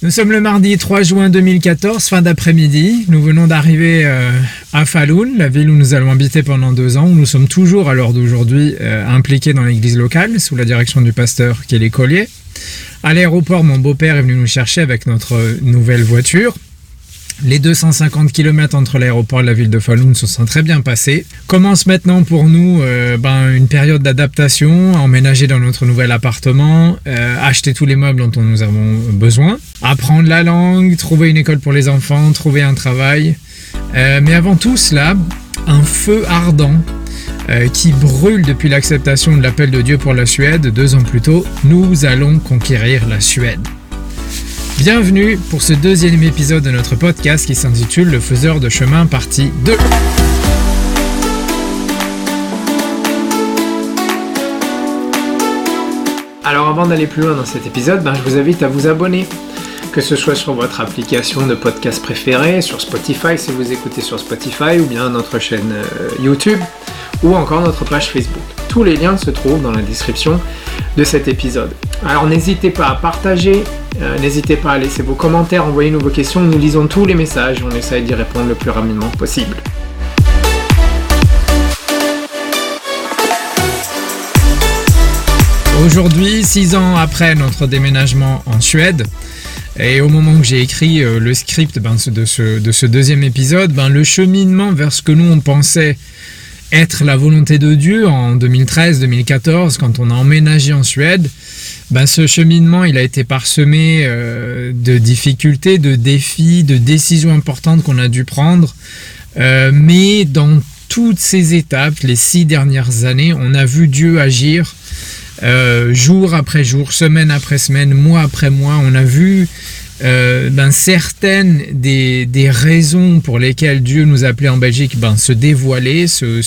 Nous sommes le mardi 3 juin 2014, fin d'après-midi. Nous venons d'arriver euh, à Falun, la ville où nous allons habiter pendant deux ans, où nous sommes toujours à l'heure d'aujourd'hui euh, impliqués dans l'église locale, sous la direction du pasteur qui est l'écolier. À l'aéroport, mon beau-père est venu nous chercher avec notre nouvelle voiture. Les 250 km entre l'aéroport et la ville de Falun se sont très bien passés. Commence maintenant pour nous euh, ben, une période d'adaptation, emménager dans notre nouvel appartement, euh, acheter tous les meubles dont nous avons besoin, apprendre la langue, trouver une école pour les enfants, trouver un travail. Euh, mais avant tout cela, un feu ardent qui brûle depuis l'acceptation de l'appel de Dieu pour la Suède deux ans plus tôt. Nous allons conquérir la Suède. Bienvenue pour ce deuxième épisode de notre podcast qui s'intitule Le faiseur de chemin partie 2. Alors avant d'aller plus loin dans cet épisode, ben, je vous invite à vous abonner, que ce soit sur votre application de podcast préférée, sur Spotify si vous écoutez sur Spotify, ou bien notre chaîne euh, YouTube, ou encore notre page Facebook. Tous les liens se trouvent dans la description de cet épisode. Alors n'hésitez pas à partager, euh, n'hésitez pas à laisser vos commentaires, envoyez-nous vos questions, nous lisons tous les messages, on essaye d'y répondre le plus rapidement possible. Aujourd'hui, six ans après notre déménagement en Suède, et au moment où j'ai écrit euh, le script ben, de, ce, de, ce, deuxième épisode, ben, le cheminement vers ce que nous on pensait être la volonté de Dieu en 2013-2014, quand on a emménagé en Suède, ben ce cheminement, il a été parsemé euh, de difficultés, de défis, de décisions importantes qu'on a dû prendre. Euh, mais dans toutes ces étapes, les six dernières années, on a vu Dieu agir euh, jour après jour, semaine après semaine, mois après mois. On a vu euh, ben, certaines des, des, raisons pour lesquelles Dieu nous appelait en Belgique ben, se dévoiler, se,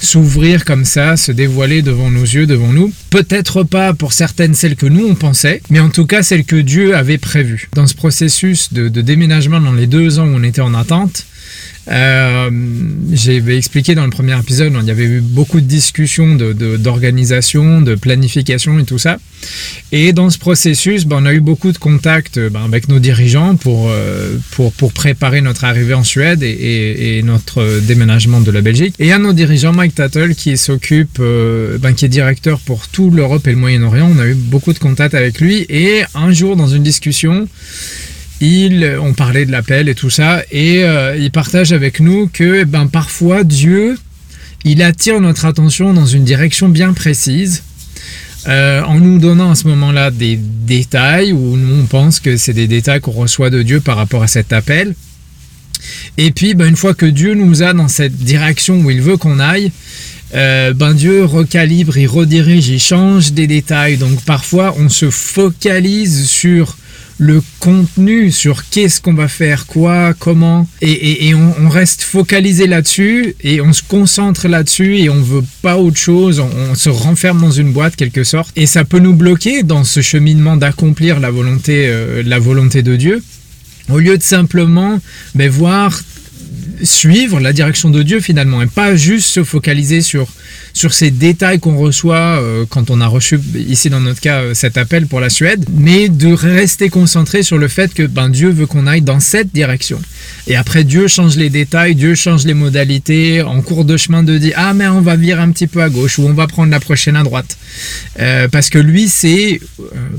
s'ouvrir comme ça, se dévoiler devant nos yeux, devant nous. Peut-être pas pour certaines celles que nous on pensait, mais en tout cas celles que Dieu avait prévues. Dans ce processus de, de déménagement dans les deux ans où on était en attente, euh, J'ai expliqué dans le premier épisode, il y avait eu beaucoup de discussions d'organisation, de, de, planification et tout ça. Et dans ce processus, ben, on a eu beaucoup de contacts ben, avec nos dirigeants pour, euh, pour, pour, préparer notre arrivée en Suède et, notre déménagement de la Belgique. Et un de nos dirigeants, Mike Tattle, qui s'occupe, euh, ben, qui est directeur pour tout l'Europe et le Moyen-Orient, on a eu beaucoup de contacts avec lui. Et un jour, dans une discussion, il, on parlait de l'appel et tout ça, et euh, il partage avec nous que eh ben, parfois Dieu, il attire notre attention dans une direction bien précise, euh, en nous donnant à ce moment-là des détails, où nous on pense que c'est des détails qu'on reçoit de Dieu par rapport à cet appel. Et puis, ben, une fois que Dieu nous a dans cette direction où il veut qu'on aille, euh, ben Dieu recalibre, il redirige, il change des détails. Donc parfois, on se focalise sur le contenu sur qu'est-ce qu'on va faire, quoi, comment, et, on, reste focalisé là-dessus et on se concentre là-dessus et on veut pas autre chose, on, se renferme dans une boîte quelque sorte. Et ça peut nous bloquer dans ce cheminement d'accomplir la volonté, euh, la volonté de Dieu. Au lieu de simplement ben, voir suivre la direction de Dieu finalement et pas juste se focaliser sur sur ces détails qu'on reçoit euh, quand on a reçu ici dans notre cas euh, cet appel pour la Suède, mais de rester concentré sur le fait que ben, Dieu veut qu'on aille dans cette direction. Et après Dieu change les détails, Dieu change les modalités, en cours de chemin de dire ah mais on va virer un petit peu à gauche ou on va prendre la prochaine à droite. Euh, parce que lui c'est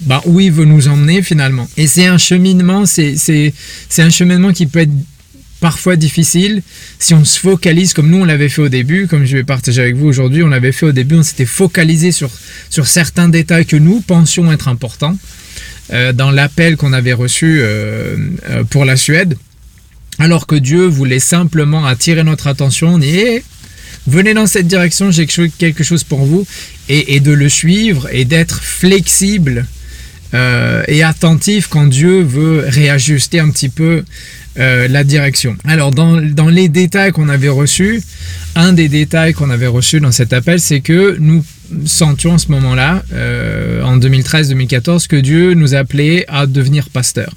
ben, où il veut nous emmener finalement. Et c'est un cheminement, c'est un cheminement qui peut être parfois difficile. Si on se focalise comme nous on l'avait fait au début, comme je vais partager avec vous aujourd'hui, on l'avait fait au début, on s'était focalisé sur, sur certains détails que nous pensions être importants euh, dans l'appel qu'on avait reçu euh, euh, pour la Suède, alors que Dieu voulait simplement attirer notre attention, et venez dans cette direction, j'ai quelque chose pour vous, et de le suivre et d'être flexible euh, et attentif quand Dieu veut réajuster un petit peu euh, la direction. Alors dans, dans les détails qu'on avait reçus, un des détails qu'on avait reçus dans cet appel, c'est que nous sentions à ce moment-là, euh, en 2013-2014, que Dieu nous appelait à devenir pasteur.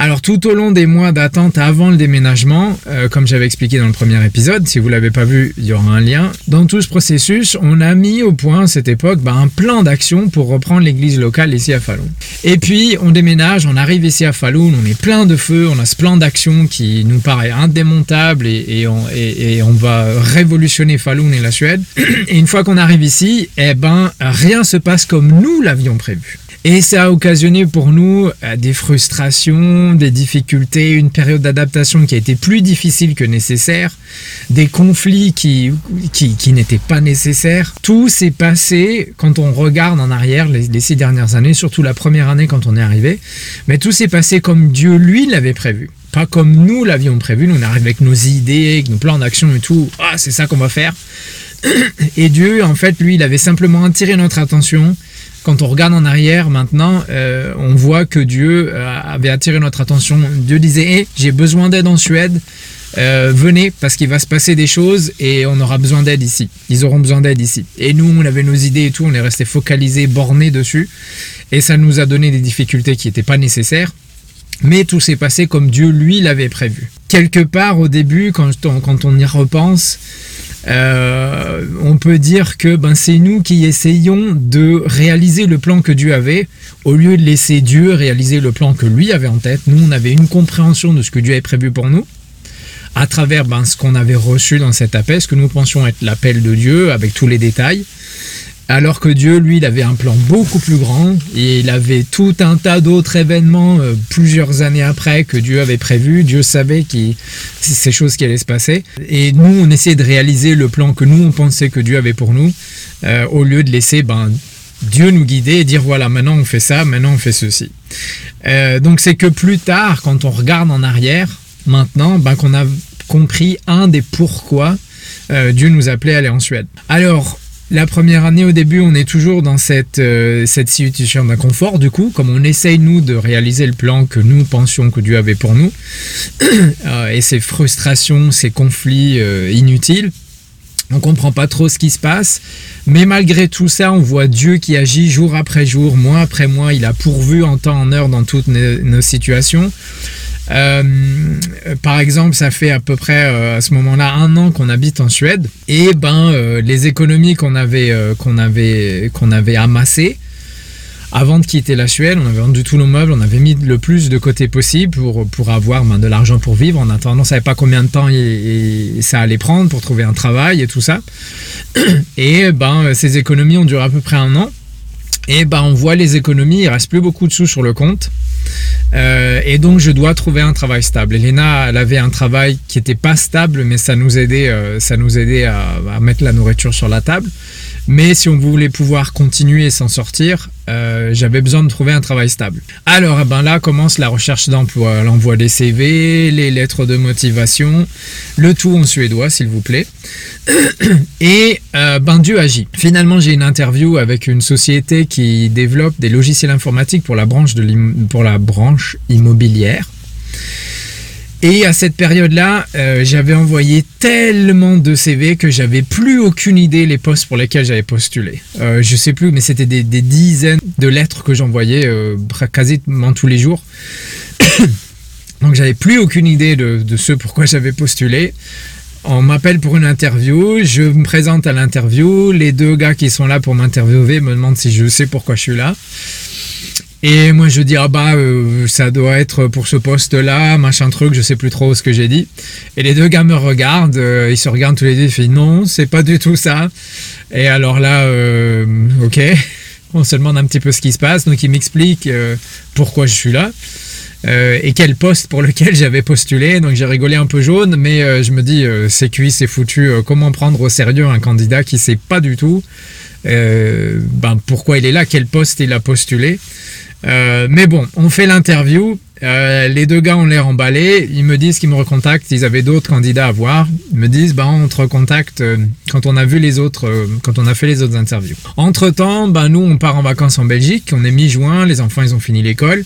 Alors tout au long des mois d'attente avant le déménagement, euh, comme j'avais expliqué dans le premier épisode, si vous l'avez pas vu, il y aura un lien. Dans tout ce processus, on a mis au point à cette époque bah, un plan d'action pour reprendre l'église locale ici à Falun. Et puis on déménage, on arrive ici à Falun, on est plein de feu, on a ce plan d'action qui nous paraît indémontable et, on, va révolutionner Falun et la Suède. Et une fois qu'on arrive ici, eh ben rien se passe comme nous l'avions prévu. Et ça a occasionné pour nous euh, des frustrations, des difficultés, une période d'adaptation qui a été plus difficile que nécessaire, des conflits qui, qui, n'étaient pas nécessaires. Tout s'est passé quand on regarde en arrière les, les, six dernières années, surtout la première année quand on est arrivé. Mais tout s'est passé comme Dieu, lui, l'avait prévu. Pas comme nous l'avions prévu. Nous, on arrive avec nos idées, avec nos plans d'action et tout. Ah, c'est ça qu'on va faire. Et Dieu, en fait, lui, il avait simplement attiré notre attention quand on regarde en arrière maintenant, euh, on voit que Dieu euh, avait attiré notre attention. Dieu disait hey, j'ai besoin d'aide en Suède. Euh, venez parce qu'il va se passer des choses et on aura besoin d'aide ici. Ils auront besoin d'aide ici. Et nous, on avait nos idées et tout, on est resté focalisé, borné dessus. Et ça nous a donné des difficultés qui n'étaient pas nécessaires. Mais tout s'est passé comme Dieu, lui, l'avait prévu. Quelque part, au début, quand on y repense, euh, on peut dire que ben, c'est nous qui essayons de réaliser le plan que Dieu avait, au lieu de laisser Dieu réaliser le plan que lui avait en tête. Nous, on avait une compréhension de ce que Dieu avait prévu pour nous, à travers ben, ce qu'on avait reçu dans cet appel, ce que nous pensions être l'appel de Dieu, avec tous les détails. Alors que Dieu, lui, il avait un plan beaucoup plus grand et il avait tout un tas d'autres événements euh, plusieurs années après que Dieu avait prévu. Dieu savait que ces choses qui allaient se passer. Et nous, on essayait de réaliser le plan que nous, on pensait que Dieu avait pour nous, euh, au lieu de laisser ben, Dieu nous guider et dire voilà, maintenant on fait ça, maintenant on fait ceci. Euh, donc c'est que plus tard, quand on regarde en arrière, maintenant, ben, qu'on a compris un des pourquoi Dieu nous appelait à aller en Suède. Alors, la première année, au début, on est toujours dans cette, euh, cette situation d'inconfort, du coup, comme on essaye, nous, de réaliser le plan que nous pensions que Dieu avait pour nous, euh, et ces frustrations, ces conflits euh, inutiles. On comprend pas trop ce qui se passe, mais malgré tout ça, on voit Dieu qui agit jour après jour, mois après mois. Il a pourvu en temps en heure dans toutes nos situations. Euh, par exemple, ça fait à peu près euh, à ce moment-là un an qu'on habite en Suède et ben euh, les économies qu'on avait qu'on avait qu'on avait amassées avant de quitter la Suède, on avait vendu tous nos meubles, on avait mis le plus de côté possible pour, pour avoir ben, de l'argent pour vivre. En attendant, on ne savait pas combien de temps ça allait prendre pour trouver un travail et tout ça. Et ben, ces économies ont duré à peu près un an. Et ben, on voit les économies, il reste plus beaucoup de sous sur le compte. Euh, et donc je dois trouver un travail stable. Elena, elle avait un travail qui n'était pas stable, mais ça nous aidait, euh, à, mettre la nourriture sur la table. Mais si on voulait pouvoir continuer et s'en sortir, euh, j'avais besoin de trouver un travail stable. Alors, eh ben là commence la recherche d'emploi, l'envoi des CV, les lettres de motivation, le tout en suédois, s'il vous plaît. Et euh, ben Dieu agit. Finalement, j'ai une interview avec une société qui développe des logiciels informatiques pour la branche, de pour la branche immobilière. Et à cette période-là, euh, j'avais envoyé tellement de CV que j'avais plus aucune idée les postes pour lesquels j'avais postulé. Euh, je sais plus, mais c'était des, dizaines de lettres que j'envoyais euh, quasiment tous les jours. Donc j'avais plus aucune idée de, de ce pourquoi j'avais postulé. On m'appelle pour une interview, je me présente à l'interview, les deux gars qui sont là pour m'interviewer me demandent si je sais pourquoi je suis là. Et moi je dis ah bah euh, ça doit être pour ce poste là, machin truc, je sais plus trop ce que j'ai dit. Et les deux gars me regardent, euh, ils se regardent tous les deux, ils font non, c'est pas du tout ça. Et alors là, euh, ok, on se demande un petit peu ce qui se passe, donc ils m'expliquent pourquoi je suis là. et quel poste pour lequel j'avais postulé. Donc j'ai rigolé un peu jaune, mais je me dis c'est cuit, c'est foutu. comment prendre au sérieux un candidat qui sait pas du tout ben, pourquoi il est là, quel poste il a postulé. Euh, mais bon, on fait l'interview. Euh, les deux gars ont l'air emballés. Ils me disent qu'ils me recontactent. Ils avaient d'autres candidats à voir. Ils me disent, bah, on te recontacte euh, quand on a vu les autres, quand on a fait les autres interviews. Entre temps, bah, nous, on part en vacances en Belgique. On est mi-juin. Les enfants, ils ont fini l'école.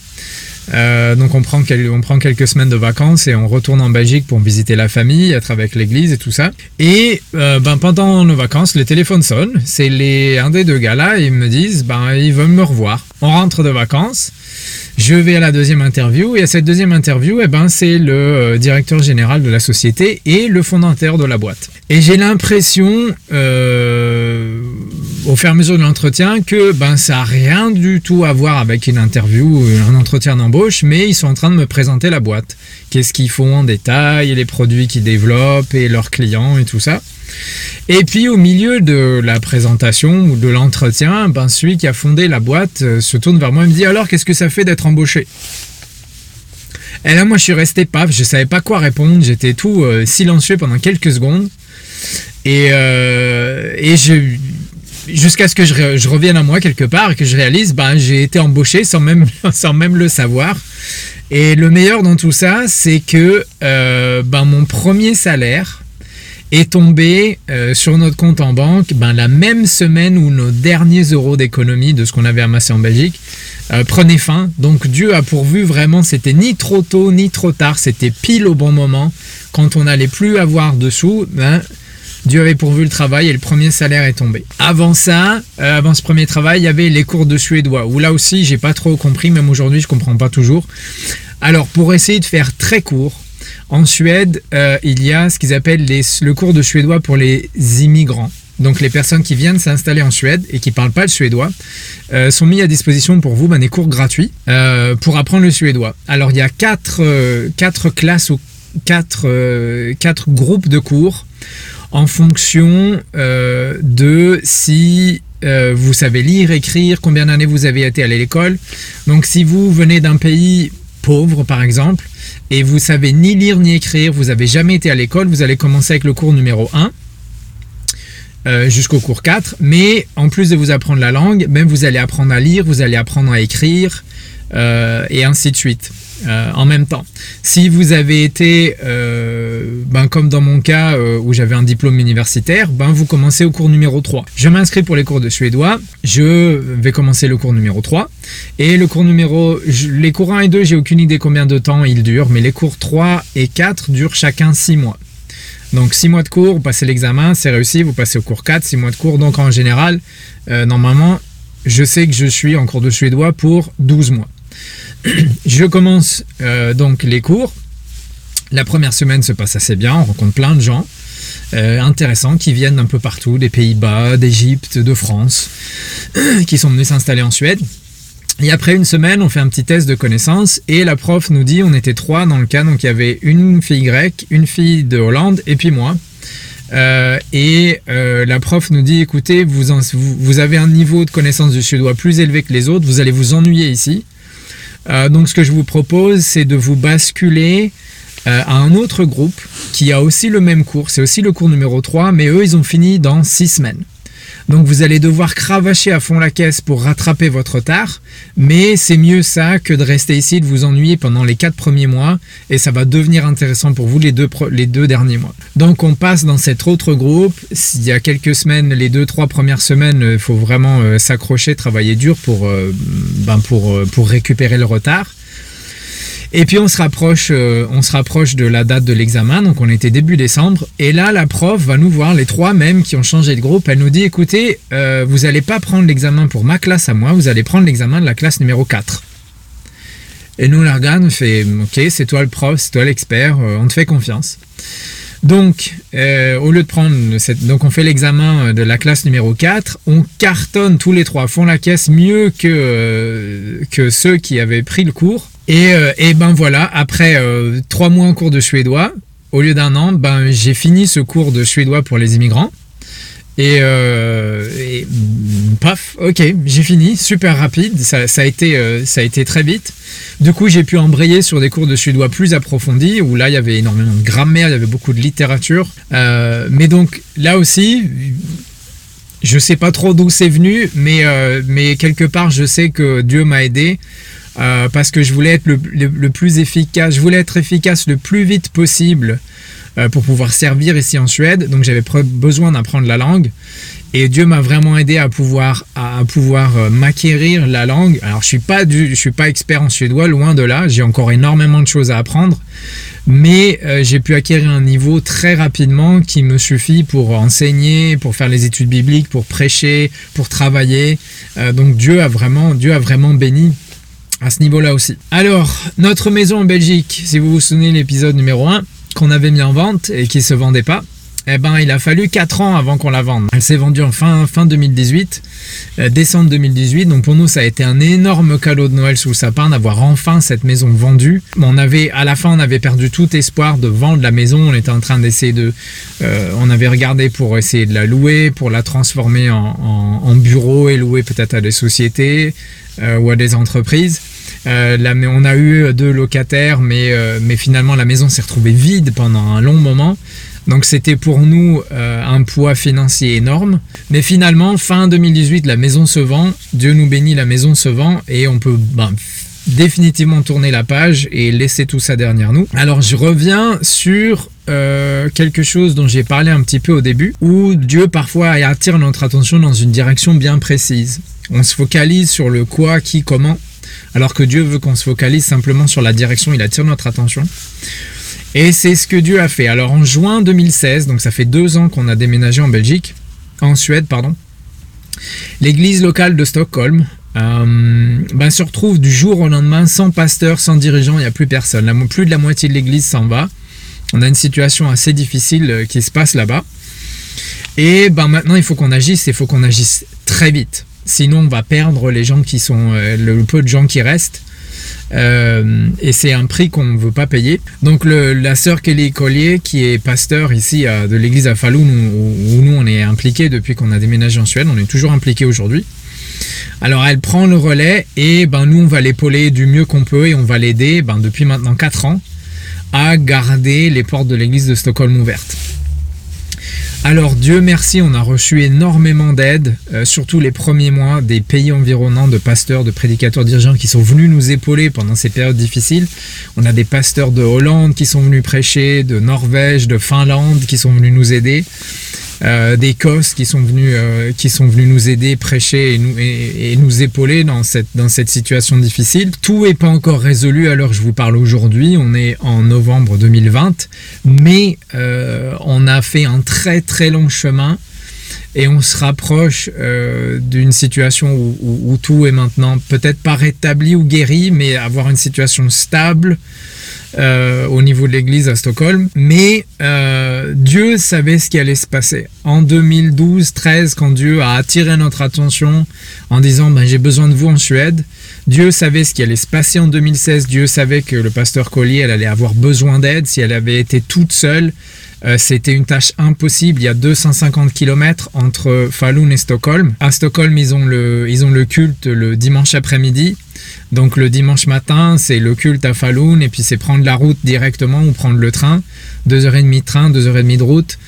Euh, donc on prend, on prend quelques semaines de vacances et on retourne en Belgique pour visiter la famille, être avec l'église et tout ça. Et euh, ben, pendant nos vacances, le téléphone sonne. C'est les un des deux gars là, ils me disent ben ils veulent me revoir. On rentre de vacances. Je vais à la deuxième interview et à cette deuxième interview, eh ben, c'est le euh, directeur général de la société et le fondateur de la boîte. Et j'ai l'impression, euh, au fur et à mesure de l'entretien, que ben, ça n'a rien du tout à voir avec une interview, un entretien d'embauche, mais ils sont en train de me présenter la boîte. Qu'est-ce qu'ils font en détail, les produits qu'ils développent et leurs clients et tout ça. Et puis au milieu de la présentation ou de l'entretien, ben, celui qui a fondé la boîte euh, se tourne vers moi et me dit alors qu'est-ce que ça fait d'être embauché? Et là moi je suis resté paf, je savais pas quoi répondre, j'étais tout euh, silencieux pendant quelques secondes. Et, euh, et jusqu'à ce que je, revienne à moi quelque part et que je réalise, ben, j'ai été embauché sans même, sans même le savoir. Et le meilleur dans tout ça, c'est que ben, mon premier salaire, est tombé euh, sur notre compte en banque ben, la même semaine où nos derniers euros d'économie de ce qu'on avait amassé en Belgique euh, prenaient fin. Donc Dieu a pourvu vraiment, c'était ni trop tôt ni trop tard, c'était pile au bon moment. Quand on n'allait plus avoir de sous, ben, Dieu avait pourvu le travail et le premier salaire est tombé. Avant ça, euh, avant ce premier travail, il y avait les cours de suédois, où là aussi j'ai pas trop compris, même aujourd'hui je comprends pas toujours. Alors pour essayer de faire très court, en Suède, euh, il y a ce qu'ils appellent le cours de suédois pour les immigrants. Donc les personnes qui viennent s'installer en Suède et qui ne parlent pas le suédois euh, sont mis à disposition pour vous ben, des cours gratuits euh, pour apprendre le suédois. Alors il y a quatre, classes ou quatre, quatre, groupes de cours en fonction de si vous savez lire, écrire, combien d'années vous avez été à l'école. Donc si vous venez d'un pays pauvre par exemple, et vous savez ni lire ni écrire, vous n'avez jamais été à l'école, vous allez commencer avec le cours numéro 1 euh, jusqu'au cours 4, mais en plus de vous apprendre la langue, même vous allez apprendre à lire, vous allez apprendre à écrire, euh, et ainsi de suite. Euh, en même temps. Si vous avez été, euh, ben, comme dans mon cas où j'avais un diplôme universitaire, ben, vous commencez au cours numéro 3. Je m'inscris pour les cours de suédois, je vais commencer le cours numéro 3. Et le cours numéro, les cours 1 et 2, j'ai aucune idée combien de temps ils durent, mais les cours 3 et 4 durent chacun 6 mois. Donc 6 mois de cours, vous passez l'examen, c'est réussi, vous passez au cours 4, 6 mois de cours. Donc en général, normalement, je sais que je suis en cours de suédois pour 12 mois. Je commence euh, donc les cours. La première semaine se passe assez bien, on rencontre plein de gens euh, intéressants qui viennent d'un peu partout, des Pays-Bas, d'Égypte, de France, qui sont venus s'installer en Suède. Et après une semaine, on fait un petit test de connaissances et la prof nous dit, on était trois dans le cas, donc il y avait une fille grecque, une fille de Hollande et puis moi. Euh, et la prof nous dit, écoutez, vous, vous, avez un niveau de connaissance du suédois plus élevé que les autres, vous allez vous ennuyer ici. Euh, donc ce que je vous propose, c'est de vous basculer euh, à un autre groupe qui a aussi le même cours. C'est aussi le cours numéro 3, mais eux, ils ont fini dans 6 semaines. Donc vous allez devoir cravacher à fond la caisse pour rattraper votre retard, mais c'est mieux ça que de rester ici, de vous ennuyer pendant les 4 premiers mois, et ça va devenir intéressant pour vous les deux, les deux derniers mois. Donc on passe dans cet autre groupe, il y a quelques semaines, les 2-3 premières semaines, il faut vraiment euh, s'accrocher, travailler dur pour, euh, ben pour, euh, pour récupérer le retard. Et puis on se rapproche, euh, on se rapproche de la date de l'examen, donc on était début décembre. Et là, la prof va nous voir, les trois mêmes qui ont changé de groupe. Elle nous dit, écoutez, euh, vous n'allez pas prendre l'examen pour ma classe à moi, vous allez prendre l'examen de la classe numéro 4. Et nous, on on fait, ok, c'est toi le prof, c'est toi l'expert, euh, on te fait confiance. Donc, au lieu de prendre donc on fait l'examen de la classe numéro 4, on cartonne tous les trois, font la caisse mieux que, que ceux qui avaient pris le cours. Euh, et, ben voilà, après euh, trois mois en cours de suédois, au lieu d'un an, ben j'ai fini ce cours de suédois pour les immigrants. Et, euh, paf, ok, j'ai fini, super rapide, ça, a été, ça a été très vite. Du coup, j'ai pu embrayer sur des cours de suédois plus approfondis, où là, il y avait énormément de grammaire, il y avait beaucoup de littérature. mais donc, là aussi, je sais pas trop d'où c'est venu, mais, mais quelque part, je sais que Dieu m'a aidé euh, parce que je voulais être le, plus efficace, je voulais être efficace le plus vite possible euh, pour pouvoir servir ici en Suède. Donc j'avais besoin d'apprendre la langue. Et Dieu m'a vraiment aidé à pouvoir, à, pouvoir euh, m'acquérir la langue. Alors, je suis suis pas expert en suédois, loin de là. J'ai encore énormément de choses à apprendre. Mais j'ai pu acquérir un niveau très rapidement qui me suffit pour enseigner, pour faire les études bibliques, pour prêcher, pour travailler. Donc Dieu a vraiment, Dieu a vraiment béni à ce niveau-là aussi. Alors, notre maison en Belgique, si vous vous souvenez l'épisode numéro 1 qu'on avait mis en vente et qui se vendait pas, eh ben, il a fallu 4 ans avant qu'on la vende. Elle s'est vendue en fin, fin 2018, euh, décembre 2018. Donc pour nous, ça a été un énorme cadeau de Noël sous le sapin d'avoir enfin cette maison vendue. On avait, à la fin, on avait perdu tout espoir de vendre la maison. On était en train d'essayer de, euh, on avait regardé pour essayer de la louer, pour la transformer en, bureau et louer peut-être à des sociétés euh, ou à des entreprises. on a eu deux locataires, mais, mais finalement la maison s'est retrouvée vide pendant un long moment. Donc c'était pour nous euh, un poids financier énorme. Mais finalement, fin 2018, la maison se vend. Dieu nous bénit, la maison se vend et on peut ben, définitivement tourner la page et laisser tout ça derrière nous. Alors je reviens sur euh, quelque chose dont j'ai parlé un petit peu au début, où Dieu parfois attire notre attention dans une direction bien précise. On se focalise sur le quoi, qui, comment, alors que Dieu veut qu'on se focalise simplement sur la direction, il attire notre attention. Et c'est ce que Dieu a fait. Alors en juin 2016, donc ça fait deux ans qu'on a déménagé en Belgique, en Suède, pardon, l'église locale de Stockholm euh, ben, se retrouve du jour au lendemain sans pasteur, sans dirigeant, il n'y a plus personne. Plus de la moitié de l'église s'en va. On a une situation assez difficile euh, qui se passe là-bas. Et ben maintenant, il faut qu'on agisse, il faut qu'on agisse très vite. Sinon, on va perdre les gens qui sont, euh, le peu de gens qui restent. Euh, et c'est un prix qu'on ne veut pas payer. Donc la sœur Kelly Collier, qui est pasteur ici de l'église à Falun, où, nous on est impliqué depuis qu'on a déménagé en Suède, on est toujours impliqué aujourd'hui. Alors elle prend le relais et ben, nous on va l'épauler du mieux qu'on peut et on va l'aider ben, depuis maintenant 4 ans à garder les portes de l'église de Stockholm ouvertes. Alors Dieu merci, on a reçu énormément d'aide, euh, surtout les premiers mois, des pays environnants, de pasteurs, de prédicateurs dirigeants qui sont venus nous épauler pendant ces périodes difficiles. On a des pasteurs de Hollande qui sont venus prêcher, de Norvège, de Finlande qui sont venus nous aider. Euh, d'Écosse qui sont venus euh, qui sont venus nous aider, prêcher et nous, et, nous épauler dans cette dans cette situation difficile. Tout n'est pas encore résolu à l'heure je vous parle aujourd'hui. On est en novembre 2020, mais euh, on a fait un très très long chemin et on se rapproche d'une situation où, tout est maintenant peut-être pas rétabli ou guéri, mais avoir une situation stable, euh, au niveau de l'église à Stockholm. Mais euh, Dieu savait ce qui allait se passer. En 2012-13, quand Dieu a attiré notre attention en disant ben, j'ai besoin de vous en Suède, Dieu savait ce qui allait se passer en 2016. Dieu savait que le pasteur Collier, allait avoir besoin d'aide si elle avait été toute seule. Euh, c'était une tâche impossible. Il y a 250 km entre Falun et Stockholm. À Stockholm, ils ont le culte le dimanche après-midi. Donc le dimanche matin, c'est le culte à Falun et puis c'est prendre la route directement ou prendre le train. Deux heures et demie de train, deux heures et demie de route.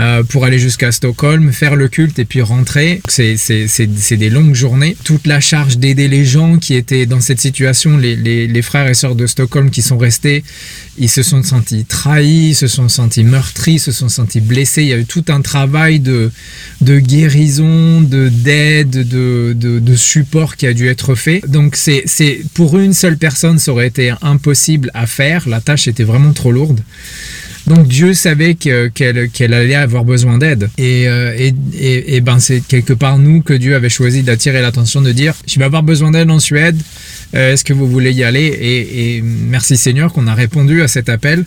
Euh, pour aller jusqu'à Stockholm, faire le culte et puis rentrer. C'est des longues journées. Toute la charge d'aider les gens qui étaient dans cette situation, les, les, frères et sœurs de Stockholm qui sont restés, ils se sont sentis trahis, se sont sentis meurtris, se sont sentis blessés. Il y a eu tout un travail de, de guérison, de d'aide, de, de, de, support qui a dû être fait. Donc c'est pour une seule personne, ça aurait été impossible à faire. La tâche était vraiment trop lourde. Donc Dieu savait qu'elle allait avoir besoin d'aide. Euh, et, et, et, ben c'est quelque part nous que Dieu avait choisi d'attirer l'attention de dire, je vais avoir besoin d'aide en Suède, euh, est-ce que vous voulez y aller? Et, merci Seigneur qu'on a répondu à cet appel.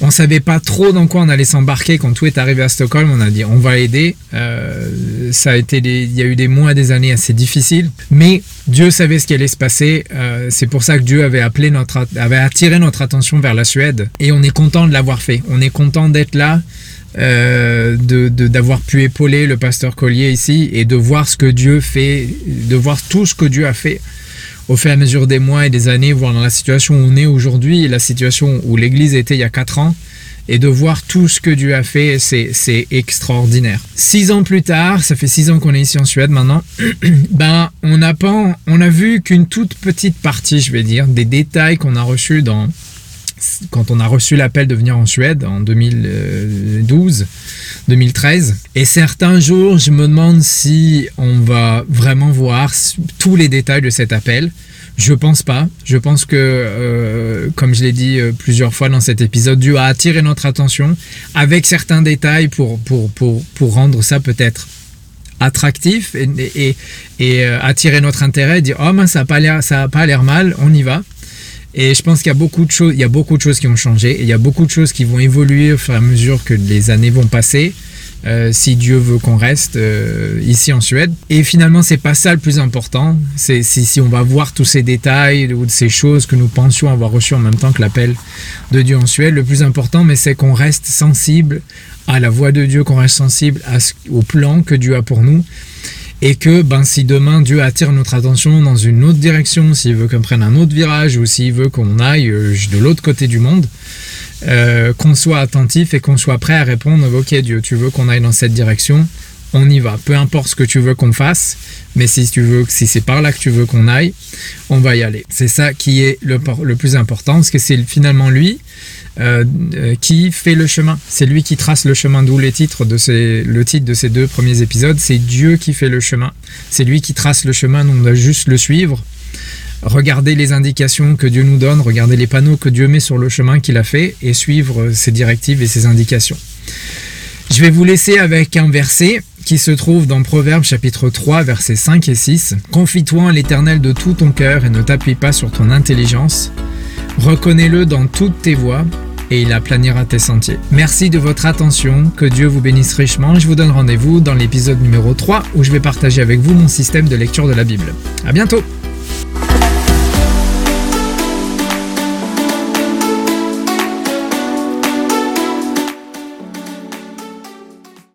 On savait pas trop dans quoi on allait s'embarquer quand tout est arrivé à Stockholm. On a dit on va aider. Euh, ça a été il y a eu des mois, des années assez difficiles, mais Dieu savait ce qui allait se passer. Euh, c'est pour ça que Dieu avait appelé notre, avait attiré notre attention vers la Suède et on est content de l'avoir fait. On est content d'être là. Euh, de d'avoir pu épauler le pasteur Collier ici et de voir ce que Dieu fait, de voir tout ce que Dieu a fait au fur et à mesure des mois et des années, voir dans la situation où on est aujourd'hui la situation où l'Église était il y a quatre ans, et de voir tout ce que Dieu a fait, c'est extraordinaire. Six ans plus tard, ça fait six ans qu'on est ici en Suède maintenant, ben on a pas, on a vu qu'une toute petite partie, je vais dire, des détails qu'on a reçus dans quand on a reçu l'appel de venir en Suède en 2012, 2013. Et certains jours, je me demande si on va vraiment voir tous les détails de cet appel. Je pense pas. Je pense que, euh, comme je l'ai dit euh, plusieurs fois dans cet épisode, Dieu a attiré notre attention avec certains détails pour, pour, pour, pour rendre ça peut-être attractif et, et, et euh, attirer notre intérêt, dire oh mais ça n'a pas l'air mal, on y va. Et je pense qu'il y a beaucoup de choses, il y a beaucoup de choses qui ont changé et il y a beaucoup de choses qui vont évoluer au fur et à mesure que les années vont passer. Euh, si Dieu veut qu'on reste euh, ici en Suède. Et finalement, c'est pas ça le plus important. C'est si, on va voir tous ces détails ou ces choses que nous pensions avoir reçues en même temps que l'appel de Dieu en Suède. Le plus important, mais c'est qu'on reste sensible à la voix de Dieu, qu'on reste sensible au plan que Dieu a pour nous et que ben, si demain Dieu attire notre attention dans une autre direction, s'il veut qu'on prenne un autre virage ou s'il veut qu'on aille euh, de l'autre côté du monde, euh, qu'on soit attentif et qu'on soit prêt à répondre Ok Dieu, tu veux qu'on aille dans cette direction on y va. Peu importe ce que tu veux qu'on fasse, mais si tu veux, si c'est par là que tu veux qu'on aille, on va y aller. C'est ça qui est le, le, plus important, parce que c'est finalement lui euh, euh, qui fait le chemin? C'est lui qui trace le chemin, d'où les titres de ces, le titre de ces deux premiers épisodes. C'est Dieu qui fait le chemin. C'est lui qui trace le chemin, on doit juste le suivre. Regarder les indications que Dieu nous donne, regarder les panneaux que Dieu met sur le chemin qu'il a fait et suivre ses directives et ses indications. Je vais vous laisser avec un verset qui se trouve dans Proverbes chapitre 3 versets 5 et 6. Confie-toi à l'Éternel de tout ton cœur et ne t'appuie pas sur ton intelligence. Reconnais-le dans toutes tes voies et il aplanira tes sentiers. Merci de votre attention, que Dieu vous bénisse richement. Je vous donne rendez-vous dans l'épisode numéro 3 où je vais partager avec vous mon système de lecture de la Bible. À bientôt!